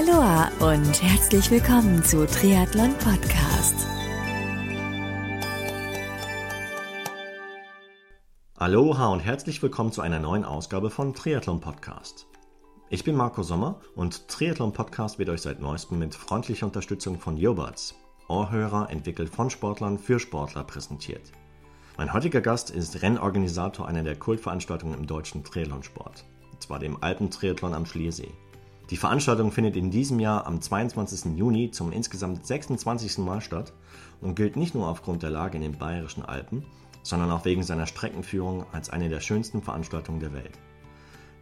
Aloha und herzlich willkommen zu Triathlon Podcast. Aloha und herzlich willkommen zu einer neuen Ausgabe von Triathlon Podcast. Ich bin Marco Sommer und Triathlon Podcast wird euch seit neuestem mit freundlicher Unterstützung von Yobuds, Ohrhörer entwickelt von Sportlern für Sportler präsentiert. Mein heutiger Gast ist Rennorganisator einer der Kultveranstaltungen im deutschen Triathlonsport, und zwar dem Alpentriathlon am Schliersee. Die Veranstaltung findet in diesem Jahr am 22. Juni zum insgesamt 26. Mal statt und gilt nicht nur aufgrund der Lage in den bayerischen Alpen, sondern auch wegen seiner Streckenführung als eine der schönsten Veranstaltungen der Welt.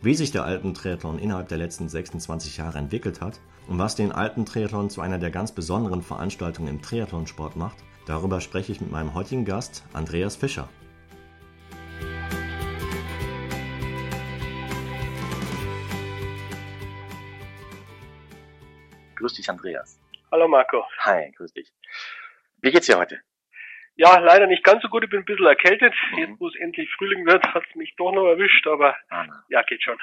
Wie sich der Alpentriathlon innerhalb der letzten 26 Jahre entwickelt hat und was den Alpentriathlon zu einer der ganz besonderen Veranstaltungen im Triathlonsport macht, darüber spreche ich mit meinem heutigen Gast Andreas Fischer. Grüß dich, Andreas. Hallo Marco. Hi, grüß dich. Wie geht's dir heute? Ja, leider nicht ganz so gut. Ich bin ein bisschen erkältet. Mhm. Jetzt, wo es endlich Frühling wird, hat es mich doch noch erwischt, aber ah, ja, geht schon.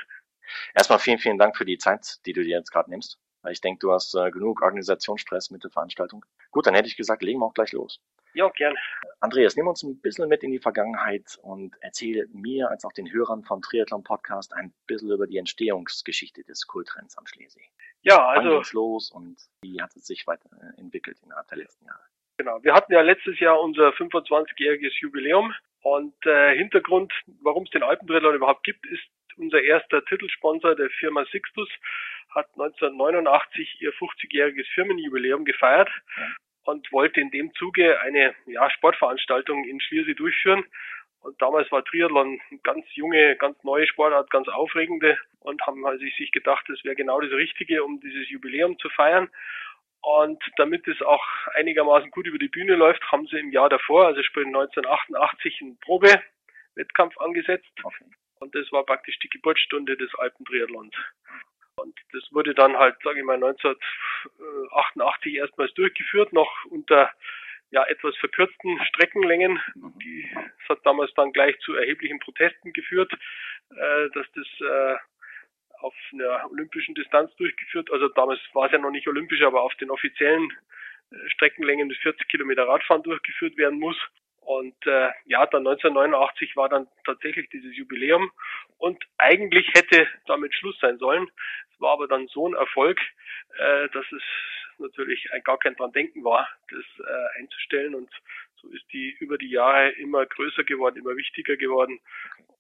Erstmal vielen, vielen Dank für die Zeit, die du dir jetzt gerade nimmst. Ich denke, du hast äh, genug Organisationsstress mit der Veranstaltung. Gut, dann hätte ich gesagt, legen wir auch gleich los. Ja, gerne. Andreas, nimm uns ein bisschen mit in die Vergangenheit und erzähle mir als auch den Hörern vom Triathlon Podcast ein bisschen über die Entstehungsgeschichte des Kultrends am Schlesee. Ja, also. Wann los und wie hat es sich weiterentwickelt innerhalb der letzten Jahre? Genau. Wir hatten ja letztes Jahr unser 25-jähriges Jubiläum und äh, Hintergrund, warum es den Alpentriathlon überhaupt gibt, ist unser erster Titelsponsor, der Firma Sixtus, hat 1989 ihr 50-jähriges Firmenjubiläum gefeiert und wollte in dem Zuge eine ja, Sportveranstaltung in Schliersee durchführen. Und damals war Triathlon eine ganz junge, ganz neue Sportart, ganz aufregende und haben also sich gedacht, das wäre genau das Richtige, um dieses Jubiläum zu feiern. Und damit es auch einigermaßen gut über die Bühne läuft, haben sie im Jahr davor, also sprich 1988, einen Probewettkampf angesetzt. Und das war praktisch die Geburtsstunde des Alpentriathlons. Und das wurde dann halt, sage ich mal, 1988 erstmals durchgeführt, noch unter ja etwas verkürzten Streckenlängen. Die, das hat damals dann gleich zu erheblichen Protesten geführt, äh, dass das äh, auf einer olympischen Distanz durchgeführt. Also damals war es ja noch nicht olympisch, aber auf den offiziellen äh, Streckenlängen mit 40 Kilometer Radfahren durchgeführt werden muss. Und äh, ja, dann 1989 war dann tatsächlich dieses Jubiläum und eigentlich hätte damit Schluss sein sollen. Es war aber dann so ein Erfolg, äh, dass es natürlich gar kein dran denken war, das äh, einzustellen und so ist die über die Jahre immer größer geworden, immer wichtiger geworden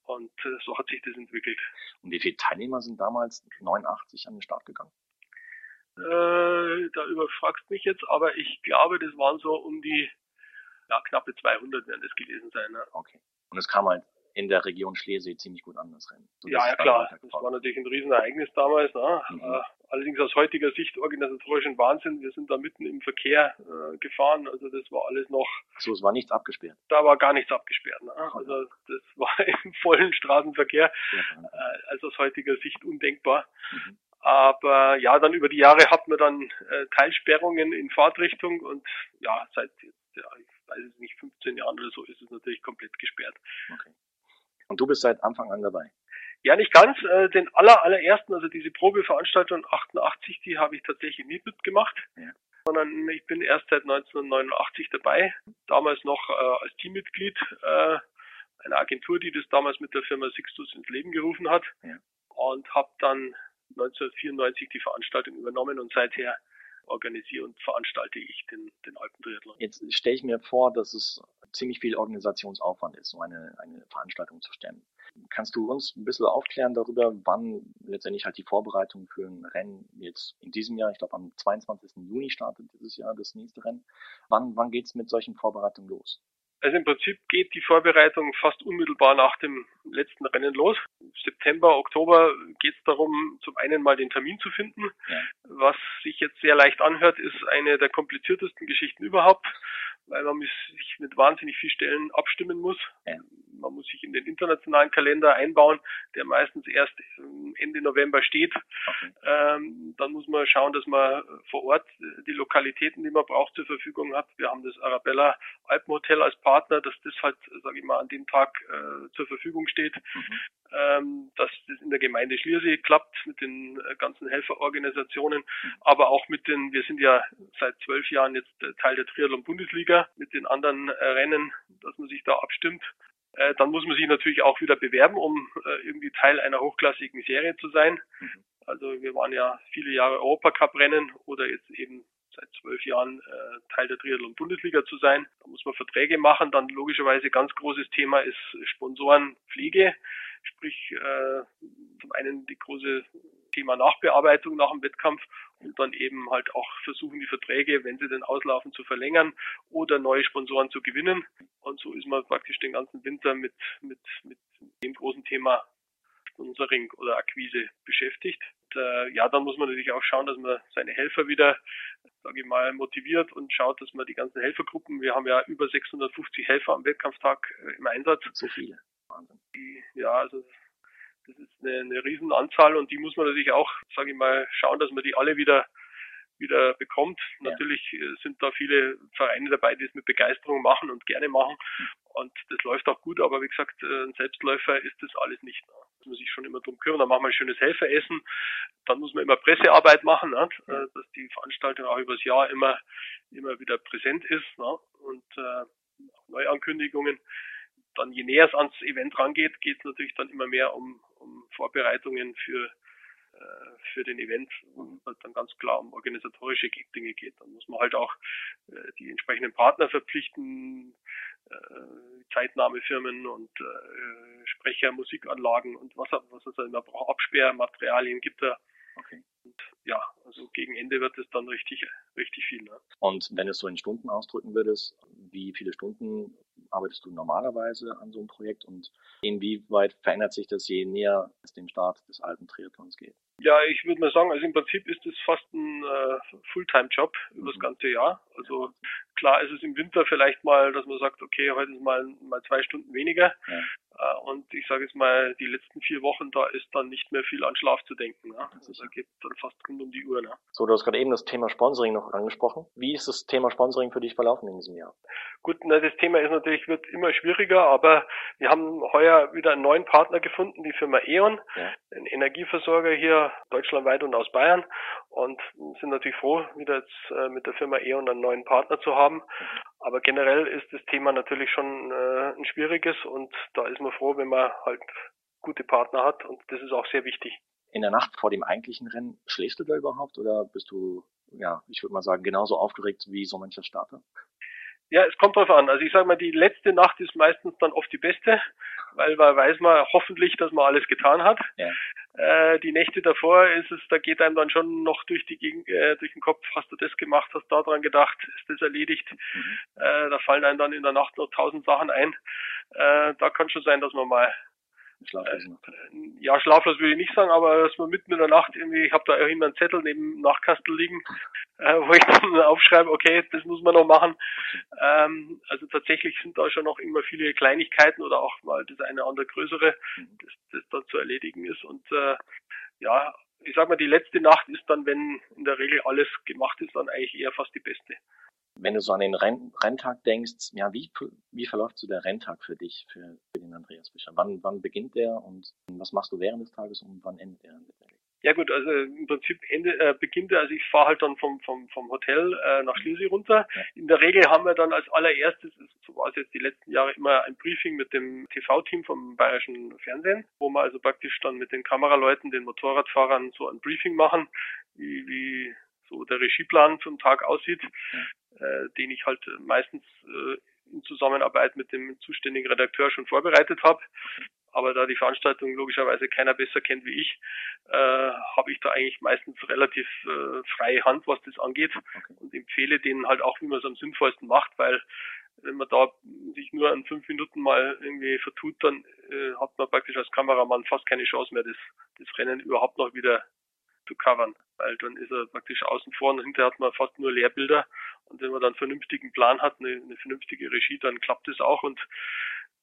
und äh, so hat sich das entwickelt. Und wie viele Teilnehmer sind damals 89 an den Start gegangen? Äh, da überfragst mich jetzt, aber ich glaube, das waren so um die ja, knappe 200 werden das gewesen sein. Ne? Okay. Und es kam halt in der Region Schleswig ziemlich gut an, das Rennen. So, ja, ja klar. Das war natürlich ein Riesenereignis damals. Ne? Mhm. Äh, allerdings aus heutiger Sicht organisatorisch ein Wahnsinn. Wir sind da mitten im Verkehr äh, gefahren. Also das war alles noch. So, es war nichts abgesperrt. Da war gar nichts abgesperrt. Ne? Also das war im vollen Straßenverkehr. Ja, äh, also aus heutiger Sicht undenkbar. Mhm. Aber ja, dann über die Jahre hat man dann äh, Teilsperrungen in Fahrtrichtung und ja, seit ja, ich weiß es nicht, 15 Jahren oder so ist es natürlich komplett gesperrt. Okay. Und du bist seit Anfang an dabei? Ja, nicht ganz. Äh, den aller, allerersten, also diese Probeveranstaltung 88, die habe ich tatsächlich nie mitgemacht. Ja. Sondern ich bin erst seit 1989 dabei. Damals noch äh, als Teammitglied äh, einer Agentur, die das damals mit der Firma Sixtus ins Leben gerufen hat. Ja. Und habe dann 1994 die Veranstaltung übernommen und seither organisiere und veranstalte ich den, den Alpentriathlon. Jetzt stelle ich mir vor, dass es ziemlich viel Organisationsaufwand ist, so eine, eine Veranstaltung zu stemmen. Kannst du uns ein bisschen aufklären darüber, wann letztendlich halt die Vorbereitung für ein Rennen jetzt in diesem Jahr, ich glaube am 22. Juni startet dieses Jahr das nächste Rennen. Wann, wann geht's mit solchen Vorbereitungen los? Also im Prinzip geht die Vorbereitung fast unmittelbar nach dem letzten Rennen los. September, Oktober geht es darum, zum einen mal den Termin zu finden. Ja. Was sich jetzt sehr leicht anhört, ist eine der kompliziertesten Geschichten überhaupt, weil man sich mit wahnsinnig vielen Stellen abstimmen muss. Ja. Man muss sich in den internationalen Kalender einbauen, der meistens erst Ende November steht. Okay. Ähm, dann muss man schauen, dass man vor Ort die Lokalitäten, die man braucht, zur Verfügung hat. Wir haben das Arabella Alpenhotel als Partner, dass das halt, sage ich mal, an dem Tag äh, zur Verfügung steht. Mhm. Ähm, dass das in der Gemeinde Schliersee klappt mit den äh, ganzen Helferorganisationen, aber auch mit den, wir sind ja seit zwölf Jahren jetzt äh, Teil der Triathlon-Bundesliga mit den anderen äh, Rennen, dass man sich da abstimmt. Äh, dann muss man sich natürlich auch wieder bewerben, um irgendwie Teil einer hochklassigen Serie zu sein. Mhm. Also wir waren ja viele Jahre Europacup-Rennen oder jetzt eben Jahren äh, Teil der Triathlon-Bundesliga zu sein. Da muss man Verträge machen. Dann logischerweise ganz großes Thema ist Sponsorenpflege, sprich äh, zum einen die große Thema Nachbearbeitung nach dem Wettkampf und dann eben halt auch versuchen, die Verträge, wenn sie denn auslaufen, zu verlängern oder neue Sponsoren zu gewinnen. Und so ist man praktisch den ganzen Winter mit, mit, mit dem großen Thema Sponsoring oder Akquise beschäftigt. Und, äh, ja, dann muss man natürlich auch schauen, dass man seine Helfer wieder, sage ich mal, motiviert und schaut, dass man die ganzen Helfergruppen, wir haben ja über 650 Helfer am Wettkampftag äh, im Einsatz. So viele. Wahnsinn. Die, ja, also das ist eine, eine Riesenanzahl und die muss man natürlich auch, sage ich mal, schauen, dass man die alle wieder wieder bekommt. Ja. Natürlich äh, sind da viele Vereine dabei, die es mit Begeisterung machen und gerne machen. Und das läuft auch gut, aber wie gesagt, äh, ein Selbstläufer ist das alles nicht. Ne? Da muss man sich schon immer drum kümmern. Dann machen wir ein schönes Helferessen. Dann muss man immer Pressearbeit machen, ne? Äh, dass die Veranstaltung auch übers Jahr immer, immer wieder präsent ist. Ne? Und äh, Neuankündigungen dann je näher es ans Event rangeht, geht es natürlich dann immer mehr um, um Vorbereitungen für für den Event, wo es dann ganz klar um organisatorische Dinge geht. Dann muss man halt auch äh, die entsprechenden Partner verpflichten, äh, Zeitnahmefirmen und äh, Sprecher, Musikanlagen und was, was es immer braucht, Absperrmaterialien gibt da. Okay. Und ja, also gegen Ende wird es dann richtig, richtig viel. Ne? Und wenn du es so in Stunden ausdrücken würdest, wie viele Stunden arbeitest du normalerweise an so einem Projekt und inwieweit verändert sich das, je näher es dem Start des alten Triathlons geht? Ja, ich würde mal sagen, also im Prinzip ist es fast ein äh, Fulltime-Job über das Mhm. ganze Jahr. Also klar ist es im Winter vielleicht mal, dass man sagt, okay, heute ist mal, mal zwei Stunden weniger. Ja. Äh, und ich sage jetzt mal, die letzten vier Wochen, da ist dann nicht mehr viel an Schlaf zu denken. Ne? Also da geht dann fast rund um die Uhr. Ne? So, du hast gerade eben das Thema Sponsoring noch angesprochen. Wie ist das Thema Sponsoring für dich verlaufen in diesem Jahr? Gut, na, das Thema ist natürlich, wird immer schwieriger, aber wir haben heuer wieder einen neuen Partner gefunden, die Firma E.ON, Ja. ein Energieversorger hier deutschlandweit und aus Bayern und sind natürlich froh, wieder jetzt äh, mit der Firma E.ON einen neuen Partner zu haben. Aber generell ist das Thema natürlich schon äh, ein schwieriges und da ist man froh, wenn man halt gute Partner hat und das ist auch sehr wichtig. In der Nacht vor dem eigentlichen Rennen, schläfst du da überhaupt oder bist du, ja, ich würde mal sagen, genauso aufgeregt wie so mancher Starter? Ja, es kommt drauf an. Also ich sage mal, die letzte Nacht ist meistens dann oft die beste, weil man weiß man hoffentlich, dass man alles getan hat. Ja. Äh, die Nächte davor ist es, da geht einem dann schon noch durch die Gegend, äh, durch den Kopf, hast du das gemacht, hast da dran gedacht, ist das erledigt. Mhm. Äh, da fallen einem dann in der Nacht noch tausend Sachen ein. Äh, da kann schon sein, dass man mal Schlaflose Nacht. ja, schlaflos würde ich nicht sagen, aber dass man mitten in der Nacht irgendwie, ich habe da immer einen Zettel neben dem Nachkastel liegen, äh, wo ich dann aufschreibe, okay, das muss man noch machen. Ähm, also tatsächlich sind da schon noch immer viele Kleinigkeiten oder auch mal das eine oder andere größere, das, das da zu erledigen ist. Und äh, ja, ich sag mal, die letzte Nacht ist dann, wenn in der Regel alles gemacht ist, dann eigentlich eher fast die beste. Wenn du so an den Renn Renntag denkst, ja, wie, wie verläuft so der Renntag für dich, für, für den Andreas Fischer? Wann, wann beginnt der und was machst du während des Tages und wann endet der? Ja gut, also im Prinzip Ende, äh, beginnt er, also ich fahre halt dann vom, vom, vom Hotel äh, nach Schleswig runter. Ja. In der Regel haben wir dann als allererstes, so war es jetzt die letzten Jahre, immer ein Briefing mit dem TV-Team vom Bayerischen Fernsehen, wo wir also praktisch dann mit den Kameraleuten, den Motorradfahrern so ein Briefing machen, wie, wie so der Regieplan zum Tag aussieht, äh, den ich halt meistens äh, in Zusammenarbeit mit dem zuständigen Redakteur schon vorbereitet habe. Aber da die Veranstaltung logischerweise keiner besser kennt wie ich, äh, habe ich da eigentlich meistens relativ äh, freie Hand, was das angeht Okay. und empfehle denen halt auch, wie man es am sinnvollsten macht, weil wenn man da sich nur an fünf Minuten mal irgendwie vertut, dann äh, hat man praktisch als Kameramann fast keine Chance mehr, das, das Rennen überhaupt noch wieder zu covern, weil dann ist er praktisch außen vor und hinterher hat man fast nur Lehrbilder und wenn man dann einen vernünftigen Plan hat, eine, eine vernünftige Regie, dann klappt es auch und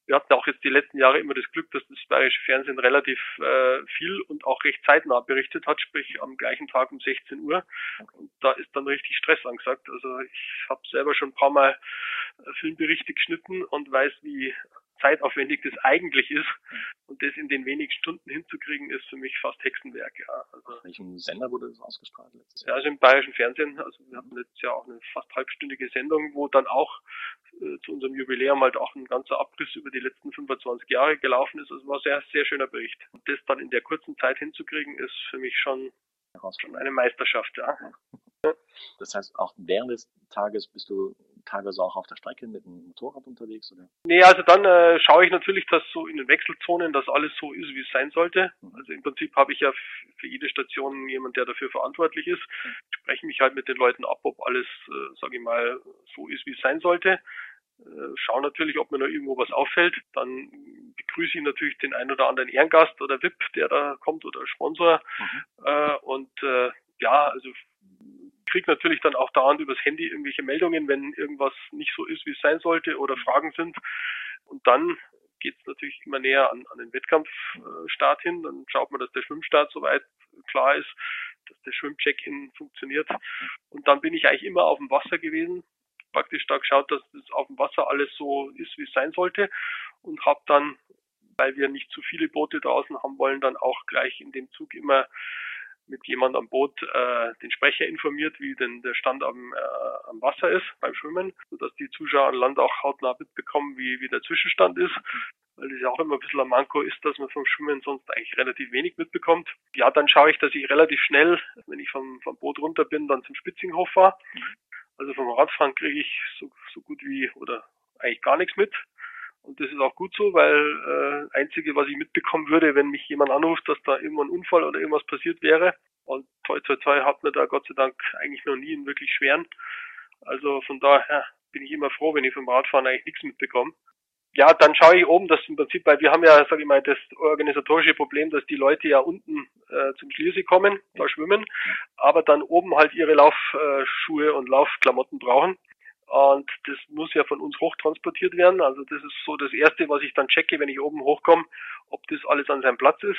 wir hatten auch jetzt die letzten Jahre immer das Glück, dass das bayerische Fernsehen relativ äh, viel und auch recht zeitnah berichtet hat, sprich am gleichen Tag um 16 Uhr. Und da ist dann richtig Stress angesagt. Also ich habe selber schon ein paar Mal äh, Filmberichte geschnitten und weiß, wie zeitaufwendig das eigentlich ist. Und das in den wenigen Stunden hinzukriegen, ist für mich fast Hexenwerk, ja. Also, Auf welchem Sender wurde das ausgestrahlt letztes Jahr? Ja, also im bayerischen Fernsehen. Also wir hatten jetzt ja auch eine fast halbstündige Sendung, wo dann auch äh, zu unserem Jubiläum halt auch ein ganzer Abriss über die letzten 25 Jahre gelaufen ist. Also war sehr, sehr schöner Bericht. Und das dann in der kurzen Zeit hinzukriegen, ist für mich schon, schon eine Meisterschaft, ja. Das heißt, auch während des Tages bist du teilweise auch auf der Strecke mit dem Motorrad unterwegs, oder? Nee, also dann äh, schaue ich natürlich, dass so in den Wechselzonen, dass alles so ist, wie es sein sollte. Mhm. Also im Prinzip habe ich ja für jede Station jemand, der dafür verantwortlich ist. Ich spreche mich halt mit den Leuten ab, ob alles, äh, sage ich mal, so ist, wie es sein sollte. Äh, schau natürlich, ob mir noch irgendwo was auffällt. Dann begrüße ich natürlich den ein oder anderen Ehrengast oder VIP, der da kommt oder Sponsor. Mhm. Äh, und äh, ja, also kriege natürlich dann auch dauernd übers Handy irgendwelche Meldungen, wenn irgendwas nicht so ist, wie es sein sollte oder Fragen sind. Und dann geht es natürlich immer näher an, an den Wettkampfstart hin. Dann schaut man, dass der Schwimmstart soweit klar ist, dass der Schwimmcheck-in funktioniert. Und dann bin ich eigentlich immer auf dem Wasser gewesen, praktisch da geschaut, dass das auf dem Wasser alles so ist, wie es sein sollte und habe dann, weil wir nicht zu viele Boote draußen haben wollen, dann auch gleich in dem Zug immer mit jemand am Boot äh, den Sprecher informiert, wie denn der Stand am, äh, am Wasser ist beim Schwimmen, sodass die Zuschauer an Land auch hautnah mitbekommen, wie, wie der Zwischenstand ist. Weil das ja auch immer ein bisschen ein Manko ist, dass man vom Schwimmen sonst eigentlich relativ wenig mitbekommt. Ja, dann schaue ich, dass ich relativ schnell, wenn ich vom, vom Boot runter bin, dann zum Spitzinghof fahre. Also vom Radfahren kriege ich so, so gut wie oder eigentlich gar nichts mit. Und das ist auch gut so, weil äh, einzige, was ich mitbekommen würde, wenn mich jemand anruft, dass da irgendwann ein Unfall oder irgendwas passiert wäre. Und toi toi toi hat mir da Gott sei Dank eigentlich noch nie einen wirklich schweren. Also von daher bin ich immer froh, wenn ich vom Radfahren eigentlich nichts mitbekomme. Ja, dann schaue ich oben, dass im Prinzip, weil wir haben ja, sage ich mal, das organisatorische Problem, dass die Leute ja unten äh, zum Schliersee kommen, da schwimmen, aber dann oben halt ihre Laufschuhe und Laufklamotten brauchen. Und das muss ja von uns hochtransportiert werden. Also das ist so das Erste, was ich dann checke, wenn ich oben hochkomme, ob das alles an seinem Platz ist.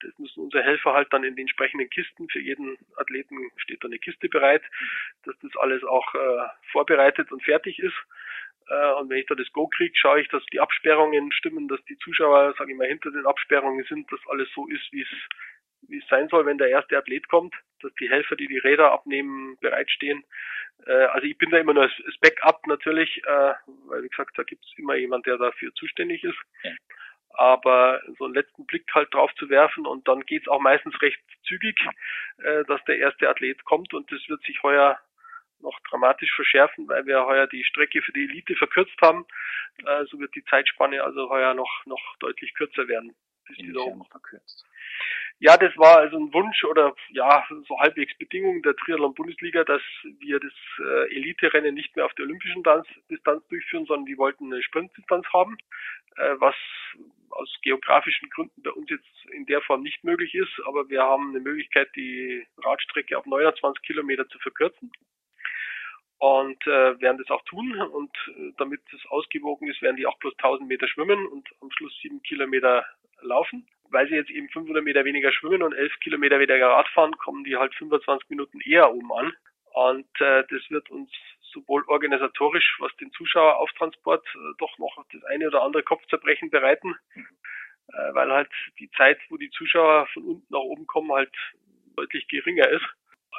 Das müssen unsere Helfer halt dann in den entsprechenden Kisten. Für jeden Athleten steht da eine Kiste bereit, dass das alles auch äh, vorbereitet und fertig ist. Äh, und wenn ich da das Go kriege, schaue ich, dass die Absperrungen stimmen, dass die Zuschauer, sage ich mal, hinter den Absperrungen sind, dass alles so ist, wie es wie es sein soll, wenn der erste Athlet kommt, dass die Helfer, die die Räder abnehmen, bereitstehen. Äh, also ich bin da immer nur das Backup natürlich, äh, weil wie gesagt, da gibt es immer jemand, der dafür zuständig ist. Ja. Aber so einen letzten Blick halt drauf zu werfen und dann geht's auch meistens recht zügig, äh, dass der erste Athlet kommt und das wird sich heuer noch dramatisch verschärfen, weil wir heuer die Strecke für die Elite verkürzt haben. Äh, so wird die Zeitspanne also heuer noch noch deutlich kürzer werden. Oben verkürzt. Ja, das war also ein Wunsch oder ja, so halbwegs Bedingung der Triathlon-Bundesliga, dass wir das äh, Elite-Rennen nicht mehr auf der olympischen Distanz durchführen, sondern die wollten eine Sprintdistanz haben, äh, was aus geografischen Gründen bei uns jetzt in der Form nicht möglich ist. Aber wir haben eine Möglichkeit, die Radstrecke auf 29 Kilometer zu verkürzen und äh, werden das auch tun. Und äh, damit es ausgewogen ist, werden die auch plus 1000 Meter schwimmen und am Schluss sieben Kilometer laufen weil sie jetzt eben 500 Meter weniger schwimmen und 11 Kilometer weniger Rad fahren, kommen die halt 25 Minuten eher oben an. Und äh, das wird uns sowohl organisatorisch, was den Zuschauerauftransport äh, doch noch das eine oder andere Kopfzerbrechen bereiten, äh, weil halt die Zeit, wo die Zuschauer von unten nach oben kommen, halt deutlich geringer ist.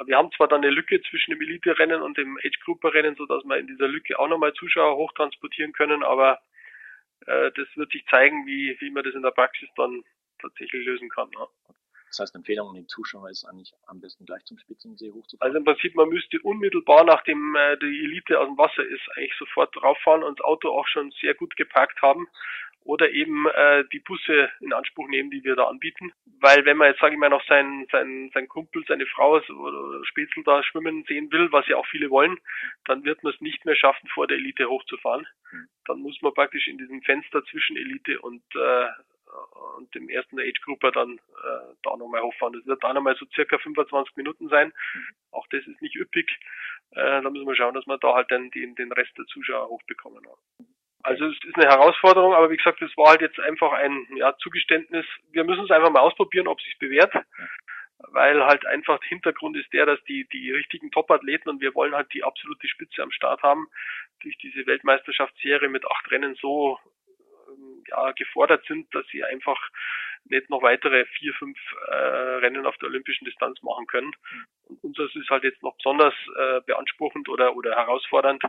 Wir haben zwar dann eine Lücke zwischen dem Elite-Rennen und dem Age-Grouper-Rennen, sodass wir in dieser Lücke auch nochmal Zuschauer hochtransportieren können, aber äh, das wird sich zeigen, wie, wie man das in der Praxis dann tatsächlich lösen kann. Ja. Das heißt, Empfehlung an den Zuschauer ist eigentlich am besten gleich zum Spitzensee hochzufahren. Also im Prinzip, man müsste unmittelbar nachdem äh, die Elite aus dem Wasser ist, eigentlich sofort drauffahren und das Auto auch schon sehr gut geparkt haben oder eben äh, die Busse in Anspruch nehmen, die wir da anbieten. Weil wenn man jetzt, sage ich mal, noch seinen sein, sein Kumpel, seine Frau oder Spätzl da schwimmen sehen will, was ja auch viele wollen, dann wird man es nicht mehr schaffen, vor der Elite hochzufahren. Hm. Dann muss man praktisch in diesem Fenster zwischen Elite und äh, und dem ersten Age Grouper dann äh, da nochmal hochfahren. Das wird da nochmal so circa 25 Minuten sein. Auch das ist nicht üppig. Äh, da müssen wir schauen, dass wir da halt dann den, den Rest der Zuschauer hochbekommen. Also es ist eine Herausforderung, aber wie gesagt, es war halt jetzt einfach ein ja, Zugeständnis. Wir müssen es einfach mal ausprobieren, ob es sich bewährt weil halt einfach der Hintergrund ist der, dass die, die richtigen Top-Athleten und wir wollen halt die absolute Spitze am Start haben, durch diese Weltmeisterschaftsserie mit acht Rennen so ja, gefordert sind, dass sie einfach nicht noch weitere vier, fünf äh, Rennen auf der olympischen Distanz machen können. Und unseres ist halt jetzt noch besonders äh, beanspruchend oder, oder herausfordernd,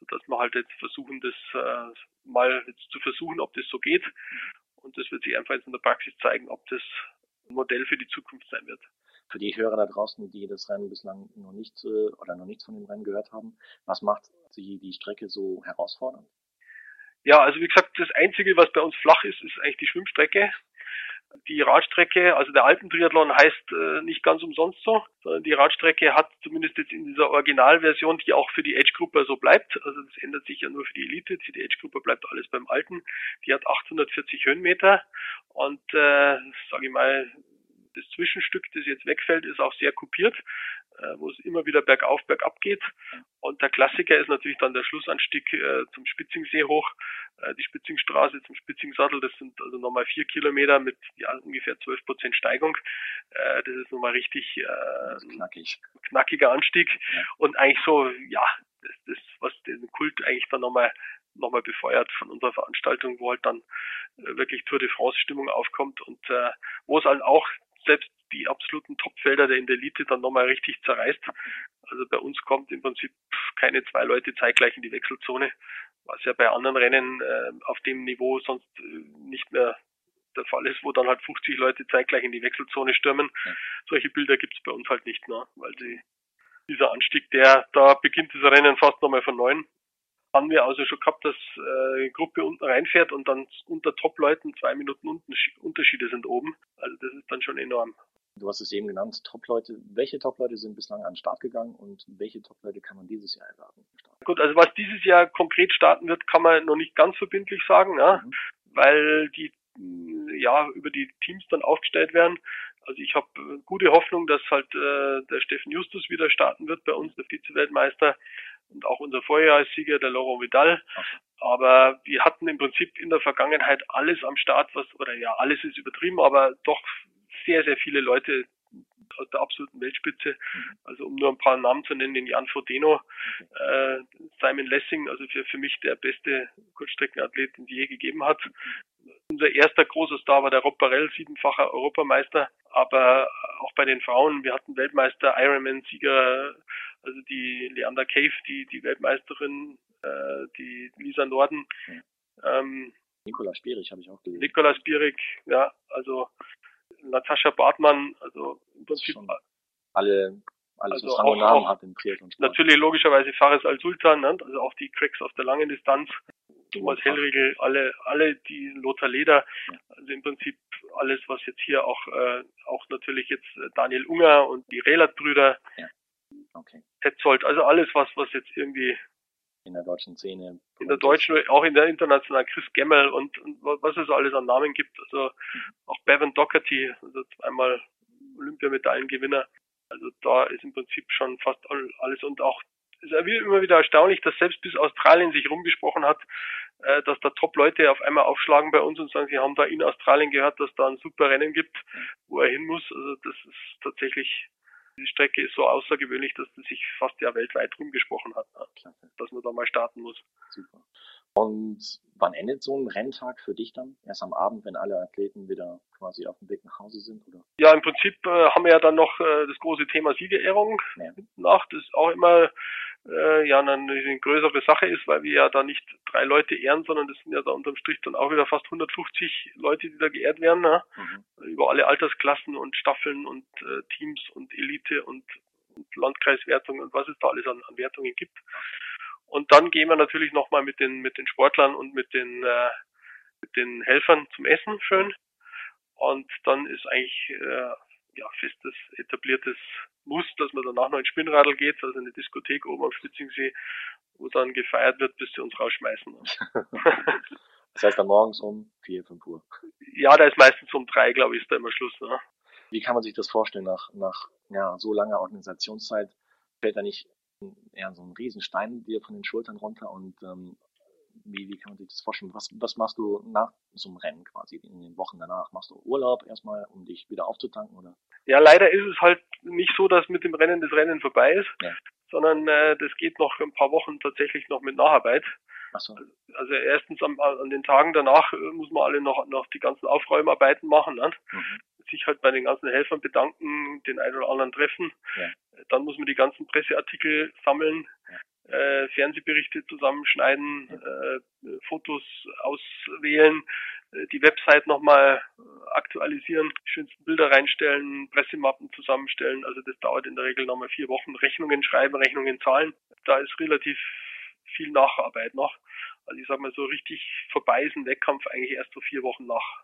sodass wir halt jetzt versuchen, das äh, mal jetzt zu versuchen, ob das so geht. Und das wird sich einfach jetzt in der Praxis zeigen, ob das Modell für die Zukunft sein wird. Für die Hörer da draußen, die das Rennen bislang noch nicht äh, oder noch nichts von dem Rennen gehört haben, was macht die, die Strecke so herausfordernd? Ja, also wie gesagt, das Einzige, was bei uns flach ist, ist eigentlich die Schwimmstrecke. Die Radstrecke, also der Alpentriathlon heißt äh, nicht ganz umsonst so, sondern die Radstrecke hat zumindest jetzt in dieser Originalversion, die auch für die Age Grouper so bleibt, also das ändert sich ja nur für die Elite, für die Age Grouper bleibt alles beim Alten, die hat 840 Höhenmeter und äh, sage ich mal, das Zwischenstück, das jetzt wegfällt, ist auch sehr kopiert, wo es immer wieder bergauf, bergab geht. Und der Klassiker ist natürlich dann der Schlussanstieg äh, zum Spitzingsee hoch, äh, die Spitzingstraße zum Spitzingsattel. Das sind also nochmal vier Kilometer mit ja, ungefähr zwölf Prozent Steigung. Äh, das ist nochmal richtig äh, knackig. knackiger Anstieg. Ja. Und eigentlich so, ja, das, das, was den Kult eigentlich dann nochmal nochmal befeuert von unserer Veranstaltung, wo halt dann äh, wirklich Tour de France Stimmung aufkommt und äh, wo es halt auch selbst die absoluten Topfelder der Elite dann nochmal richtig zerreißt. Also bei uns kommt im Prinzip keine zwei Leute zeitgleich in die Wechselzone, was ja bei anderen Rennen äh, auf dem Niveau sonst äh, nicht mehr der Fall ist, wo dann halt 50 Leute zeitgleich in die Wechselzone stürmen. Ja. Solche Bilder gibt's bei uns halt nicht mehr, weil die, dieser Anstieg, der, da beginnt das Rennen fast nochmal von neuem haben wir also schon gehabt, dass äh, eine Gruppe unten reinfährt und dann unter Top-Leuten zwei Minuten Unterschiede sind oben. Also das ist dann schon enorm. Du hast es eben genannt, Top-Leute. Welche Top-Leute sind bislang an den Start gegangen und welche Top-Leute kann man dieses Jahr erwarten? Gut, also was dieses Jahr konkret starten wird, kann man noch nicht ganz verbindlich sagen, ja, mhm. weil die ja über die Teams dann aufgestellt werden. Also ich habe gute Hoffnung, dass halt äh, der Steffen Justus wieder starten wird bei uns, der Vize-Weltmeister und auch unser Vorjahressieger, der Laurent Vidal. Aber wir hatten im Prinzip in der Vergangenheit alles am Start, was, oder ja, alles ist übertrieben, aber doch sehr, sehr viele Leute aus der absoluten Weltspitze. Also um nur ein paar Namen zu nennen, den Jan Frodeno, äh, Simon Lessing, also für, für mich der beste Kurzstreckenathlet, den es je gegeben hat. Unser erster großer Star war der Rob Barrel, siebenfacher Europameister. Aber auch bei den Frauen, wir hatten Weltmeister, Ironman-Sieger, also die Leander Cave, die, die Weltmeisterin, äh, die Lisa Norden. Ähm, Nikola Spierig habe ich auch gelesen. Nikola Spierig, ja, also Natascha Bartmann, also im Prinzip alle alles, also was Rang und Namen hat im Triathlon. Natürlich logischerweise Fares Al-Sultan, ne? also auch die Cracks auf der langen Distanz. Thomas Hellriegel, alle, alle die Lothar Leder, also im Prinzip alles, was jetzt hier auch, äh, auch natürlich jetzt Daniel Unger und die Relat-Brüder, ja. okay. Petzold, also alles, was, was jetzt irgendwie in der deutschen Szene. In der deutschen, auch in der internationalen Chris Gemmel und, und was es alles an Namen gibt. Also auch Bevan Doherty, also zweimal Olympiamedaillengewinner. Also da ist im Prinzip schon fast alles und auch es ist immer wieder erstaunlich, dass selbst bis Australien sich rumgesprochen hat, äh, dass da Top-Leute auf einmal aufschlagen bei uns und sagen, sie haben da in Australien gehört, dass da ein super Rennen gibt, wo er hin muss. Also das ist tatsächlich, die Strecke ist so außergewöhnlich, dass das sich fast ja weltweit rumgesprochen hat, ne? dass man da mal starten muss. Super. Und wann endet so ein Renntag für dich dann? Erst am Abend, wenn alle Athleten wieder quasi auf dem Weg nach Hause sind, oder? Ja, im Prinzip äh, haben wir ja dann noch äh, das große Thema Siegerehrung ja. nach. Das ist auch immer äh, ja eine, eine größere Sache ist, weil wir ja da nicht drei Leute ehren, sondern das sind ja da unterm Strich dann auch wieder fast 150 Leute, die da geehrt werden, ne? Mhm. über alle Altersklassen und Staffeln und äh, Teams und Elite und, und Landkreiswertung und was es da alles an, an Wertungen gibt. Und dann gehen wir natürlich nochmal mit den, mit den Sportlern und mit den, äh, mit den Helfern zum Essen schön. Und dann ist eigentlich äh, ja, festes, etabliertes Muss, dass man danach noch ins Spinnradl geht, also eine Diskothek oben am Spitzingsee, wo dann gefeiert wird, bis sie uns rausschmeißen. Das heißt dann morgens um vier, fünf Uhr. Ja, da ist meistens um drei, glaube ich, ist da immer Schluss. Ne? Wie kann man sich das vorstellen nach, nach ja, so langer Organisationszeit? Fällt da nicht eher so ein Riesenstein dir von den Schultern runter und ähm, wie, wie kann man sich das vorstellen? Was, was machst du nach so einem Rennen quasi in den Wochen danach? Machst du Urlaub erstmal, um dich wieder aufzutanken oder? Ja, leider ist es halt nicht so, dass mit dem Rennen das Rennen vorbei ist, ja. sondern äh, das geht noch ein paar Wochen tatsächlich noch mit Nacharbeit. Ach so. Also erstens an, an den Tagen danach äh, muss man alle noch, noch die ganzen Aufräumarbeiten machen. Ne? Mhm. Sich halt bei den ganzen Helfern bedanken, den einen oder anderen treffen. Ja. Dann muss man die ganzen Presseartikel sammeln. Ja äh, Fernsehberichte zusammenschneiden, äh, Fotos auswählen, äh, die Website nochmal aktualisieren, die schönsten Bilder reinstellen, Pressemappen zusammenstellen. Also das dauert in der Regel nochmal vier Wochen. Rechnungen schreiben, Rechnungen zahlen. Da ist relativ viel Nacharbeit noch. Also ich sag mal so richtig vorbei ist ein Wettkampf eigentlich erst so vier Wochen nach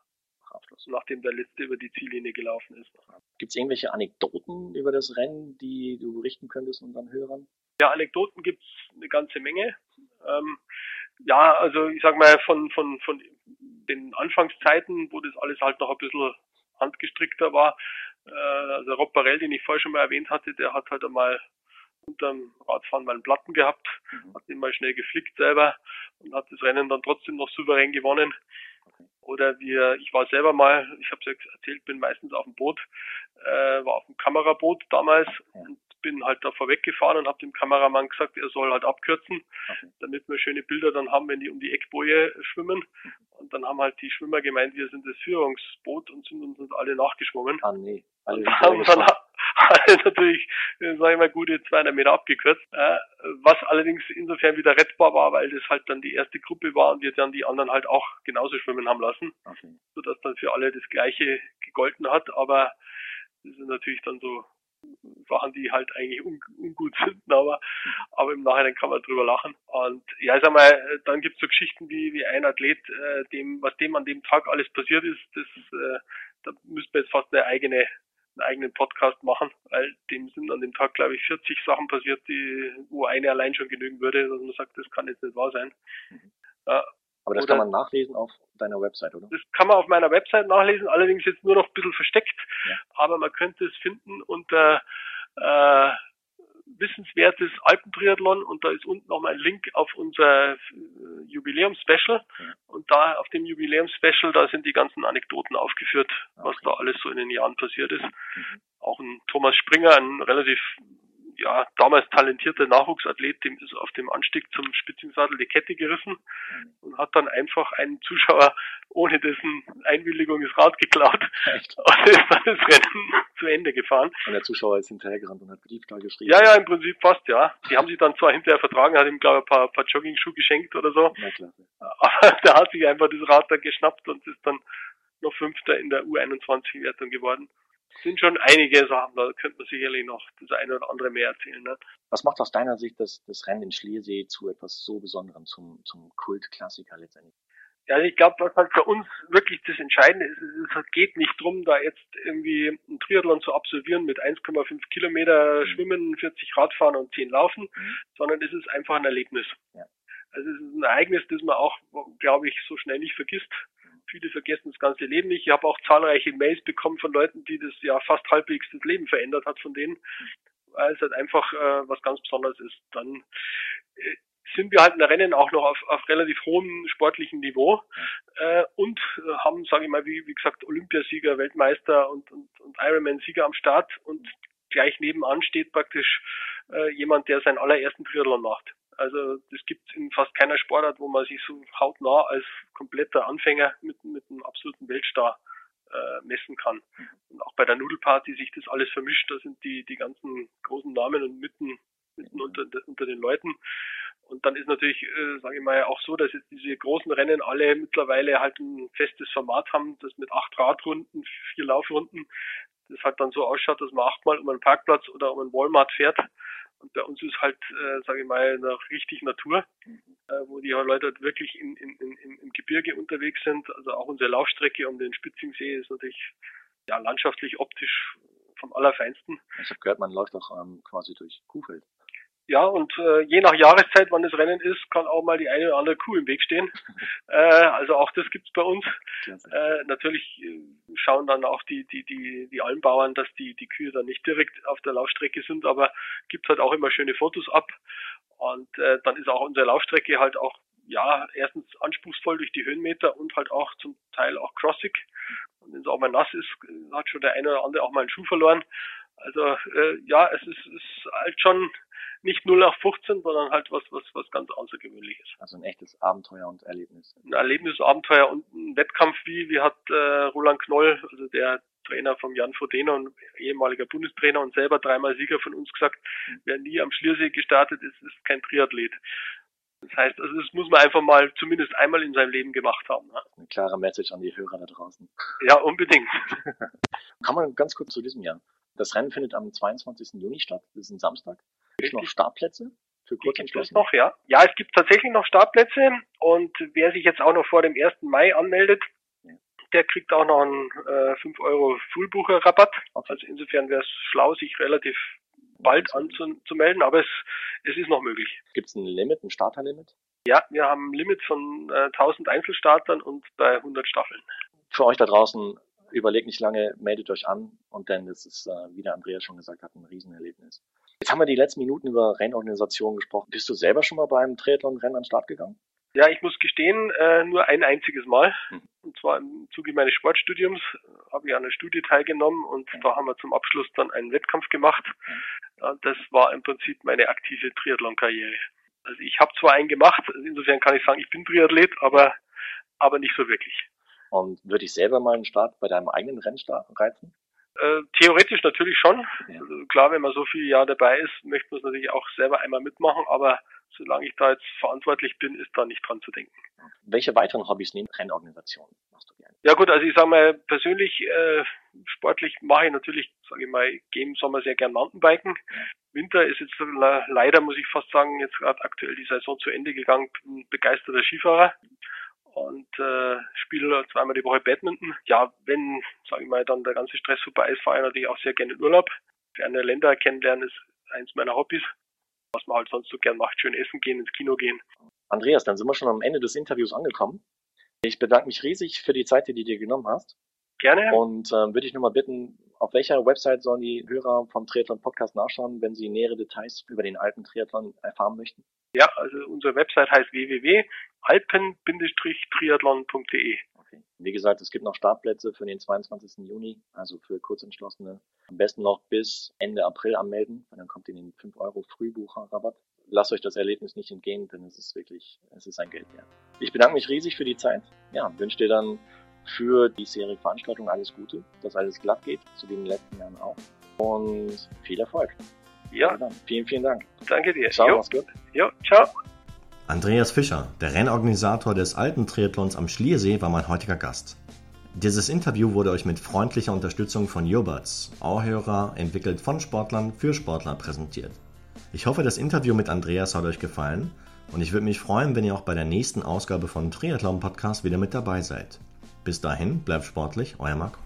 Abschluss, nachdem der letzte über die Ziellinie gelaufen ist. Gibt es irgendwelche Anekdoten über das Rennen, die du berichten könntest unseren Hörern? Ja, Anekdoten gibt's eine ganze Menge. Ähm, ja, also ich sag mal von, von, von den Anfangszeiten, wo das alles halt noch ein bisschen handgestrickter war. Äh, also Rob Barrell, den ich vorher schon mal erwähnt hatte, der hat halt einmal unterm Radfahren mal einen Platten gehabt, mhm. hat den mal schnell geflickt selber und hat das Rennen dann trotzdem noch souverän gewonnen. Oder wir, ich war selber mal, ich habe es ja erzählt, bin meistens auf dem Boot, äh, war auf dem Kameraboot damals und bin halt da vorweggefahren und habe dem Kameramann gesagt, er soll halt abkürzen, okay. damit wir schöne Bilder dann haben, wenn die um die Eckboje schwimmen. Und dann haben halt die Schwimmer gemeint, wir sind das Führungsboot und sind uns alle nachgeschwommen. Ah, nee. Alle und haben dann alle natürlich, sage ich mal, gute 200 Meter abgekürzt. Äh, was allerdings insofern wieder rettbar war, weil das halt dann die erste Gruppe war und wir dann die anderen halt auch genauso schwimmen haben lassen. Okay. Sodass dann für alle das Gleiche gegolten hat. Aber das ist natürlich dann so Sachen, die halt eigentlich un ungut sind, aber, aber im Nachhinein kann man drüber lachen. Und ja, sag mal, dann gibt's so Geschichten wie, wie ein Athlet, äh, dem, was dem an dem Tag alles passiert ist, das, äh, da müsste man jetzt fast eine eigene, einen eigenen Podcast machen, weil dem sind an dem Tag, glaube ich, 40 Sachen passiert, die, wo eine allein schon genügen würde, dass man sagt, das kann jetzt nicht wahr sein. Mhm. Ja, aber das kann man nachlesen auf deiner Website, oder? Das kann man auf meiner Website nachlesen, allerdings jetzt nur noch ein bisschen versteckt. Ja. Aber man könnte es finden unter äh, wissenswertes Alpentriathlon und da ist unten noch mal ein Link auf unser äh, Jubiläum-Special. Ja. Und da auf dem Jubiläum-Special, da sind die ganzen Anekdoten aufgeführt, was da alles so in den Jahren passiert ist. Mhm. Auch ein Thomas Springer, ein relativ ja, damals talentierter Nachwuchsathlet, dem ist auf dem Anstieg zum Spitzingsattel die Kette gerissen und hat dann einfach einen Zuschauer ohne dessen Einwilligung das Rad geklaut Echt? und ist dann das Rennen zu Ende gefahren. Und der Zuschauer ist hinterhergerannt und hat Briefklar geschrieben. Ja, ja, im Prinzip fast, ja. Die haben sich dann zwar hinterher vertragen, hat ihm, glaube ich, ein paar, paar Jogging-Schuhe geschenkt oder so. Na klar. Der hat sich einfach das Rad dann geschnappt und ist dann noch Fünfter in der U21-Wertung geworden sind schon einige Sachen, da könnte man sicherlich noch das eine oder andere mehr erzählen. Ne? Was macht aus deiner Sicht das, das Rennen in Schliersee zu etwas so Besonderem, zum, zum Kultklassiker letztendlich? Ja, ich glaube, was halt für uns wirklich das Entscheidende ist, es geht nicht drum, da jetzt irgendwie einen Triathlon zu absolvieren mit 1,5 Kilometer mhm. Schwimmen, 40 Radfahren und 10 Laufen, mhm. sondern es ist einfach ein Erlebnis. Ja. Also es ist ein Ereignis, das man auch, glaube ich, so schnell nicht vergisst. Viele vergessen das ganze Leben nicht. Ich habe auch zahlreiche Mails bekommen von Leuten, die das ja fast halbwegs das Leben verändert hat von denen, weil es halt einfach äh, was ganz Besonderes ist. Dann äh, sind wir halt in der Rennen auch noch auf, auf relativ hohem sportlichen Niveau äh, und äh, haben, sage ich mal, wie, wie gesagt, Olympiasieger, Weltmeister und, und, und Ironman-Sieger am Start und gleich nebenan steht praktisch äh, jemand, der seinen allerersten Triathlon macht. Also das gibt in fast keiner Sportart, wo man sich so hautnah als kompletter Anfänger mit, mit einem absoluten Weltstar äh, messen kann. Und auch bei der Nudelparty sich das alles vermischt, da sind die, die ganzen großen Namen und mitten, mitten unter, unter den Leuten. Und dann ist natürlich, äh, sage ich mal, auch so, dass jetzt diese großen Rennen alle mittlerweile halt ein festes Format haben, das mit acht Radrunden, vier Laufrunden, das halt dann so ausschaut, dass man achtmal um einen Parkplatz oder um einen Walmart fährt und bei uns ist halt, äh, sage ich mal, noch richtig Natur, äh, wo die Leute halt wirklich in, in, in, im Gebirge unterwegs sind. Also auch unsere Laufstrecke um den Spitzingsee ist natürlich ja, landschaftlich, optisch vom Allerfeinsten. Ich habe gehört, man läuft auch ähm, quasi durch Kuhfeld. Ja, und äh, je nach Jahreszeit, wann das Rennen ist, kann auch mal die eine oder andere Kuh im Weg stehen. äh, also auch das gibt's bei uns. Äh, natürlich äh, schauen dann auch die, die, die, die Almbauern, dass die, die Kühe dann nicht direkt auf der Laufstrecke sind, aber gibt halt auch immer schöne Fotos ab. Und äh, dann ist auch unsere Laufstrecke halt auch, ja, erstens anspruchsvoll durch die Höhenmeter und halt auch zum Teil auch crossig. Und wenn es auch mal nass ist, hat schon der eine oder andere auch mal einen Schuh verloren. Also äh, ja, es ist, ist halt schon nicht 0 nach 15, sondern halt was, was, was ganz Außergewöhnliches. Also ein echtes Abenteuer und Erlebnis. Ein Erlebnis, Abenteuer und ein Wettkampf wie, wie hat äh, Roland Knoll, also der Trainer von Jan Frodeno und ehemaliger Bundestrainer und selber dreimal Sieger von uns gesagt, wer nie am Schliersee gestartet ist, ist kein Triathlet. Das heißt, also das muss man einfach mal zumindest einmal in seinem Leben gemacht haben. Ne? Eine klare Message an die Hörer da draußen. Ja, unbedingt. Kann man ganz kurz zu diesem Jahr. Das Rennen findet am 22. Juni statt. Das ist ein Samstag. Gibt es noch Startplätze für Kurzentschlossene? noch, ja. Ja, es gibt tatsächlich noch Startplätze und wer sich jetzt auch noch vor dem 1. Mai anmeldet, der kriegt auch noch einen äh, 5 Euro Fullbucher-Rabatt. Okay. Also insofern wäre es schlau, sich relativ bald anzumelden, aber es, es ist noch möglich. Gibt es ein Limit, ein Starterlimit? Ja, wir haben ein Limit von äh, 1000 Einzelstartern und bei 100 Staffeln. Für euch da draußen, überlegt nicht lange, meldet euch an und dann ist es, äh, wie der Andreas schon gesagt hat, ein Riesenerlebnis. Jetzt haben wir die letzten Minuten über Rennorganisationen gesprochen. Bist du selber schon mal beim Triathlon-Rennen an den Start gegangen? Ja, ich muss gestehen, äh, nur ein einziges Mal. Hm. Und zwar im Zuge meines Sportstudiums äh, habe ich an einer Studie teilgenommen und hm. da haben wir zum Abschluss dann einen Wettkampf gemacht. Hm. Das war im Prinzip meine aktive Triathlon-Karriere. Also ich habe zwar einen gemacht, also insofern kann ich sagen, ich bin Triathlet, aber aber nicht so wirklich. Und würde ich selber mal einen Start bei deinem eigenen Rennstart reizen? Äh, theoretisch natürlich schon. Ja. Also klar, wenn man so viele Jahre dabei ist, möchte man es natürlich auch selber einmal mitmachen, aber solange ich da jetzt verantwortlich bin, ist da nicht dran zu denken. Welche weiteren Hobbys neben Rennorganisation machst du gerne? Ja gut, also ich sage mal persönlich, äh, sportlich mache ich natürlich, sage ich mal, gehe im Sommer sehr gern Mountainbiken. Winter ist jetzt leider, muss ich fast sagen, jetzt gerade aktuell die Saison zu Ende gegangen, bin begeisterter Skifahrer und äh, spiele zweimal die Woche Badminton. Ja, wenn, sage ich mal, dann der ganze Stress vorbei ist, fahre ich natürlich auch sehr gerne in Urlaub. Ferne Länder kennenlernen ist eins meiner Hobbys. Was man halt sonst so gern macht, schön essen gehen, ins Kino gehen. Andreas, dann sind wir schon am Ende des Interviews angekommen. Ich bedanke mich riesig für die Zeit, die du dir genommen hast. Gerne. Und äh, würde ich nur mal bitten, auf welcher Website sollen die Hörer vom Triathlon Podcast nachschauen, wenn sie nähere Details über den alten Triathlon erfahren möchten? Ja, also unsere Website heißt www.alpen-triathlon.de. Okay. Wie gesagt, es gibt noch Startplätze für den 22. Juni, also für Kurzentschlossene. Am besten noch bis Ende April anmelden, weil dann kommt ihr den 5 Euro Frühbucherrabatt. Lasst euch das Erlebnis nicht entgehen, denn es ist wirklich, es ist ein Geld wert. Ich bedanke mich riesig für die Zeit. Ja, wünsche dir dann für die Serie Veranstaltung alles Gute, dass alles glatt geht, so wie in den letzten Jahren auch. Und viel Erfolg. Ja. Vielen, vielen Dank. Danke dir. Ciao, jo. mach's gut. Jo, ciao. Andreas Fischer, der Rennorganisator des alten Triathlons am Schliersee, war mein heutiger Gast. Dieses Interview wurde euch mit freundlicher Unterstützung von Joberts, Ohrhörer, entwickelt von Sportlern für Sportler, präsentiert. Ich hoffe, das Interview mit Andreas hat euch gefallen und ich würde mich freuen, wenn ihr auch bei der nächsten Ausgabe von Triathlon Podcast wieder mit dabei seid. Bis dahin, bleibt sportlich, euer Marco.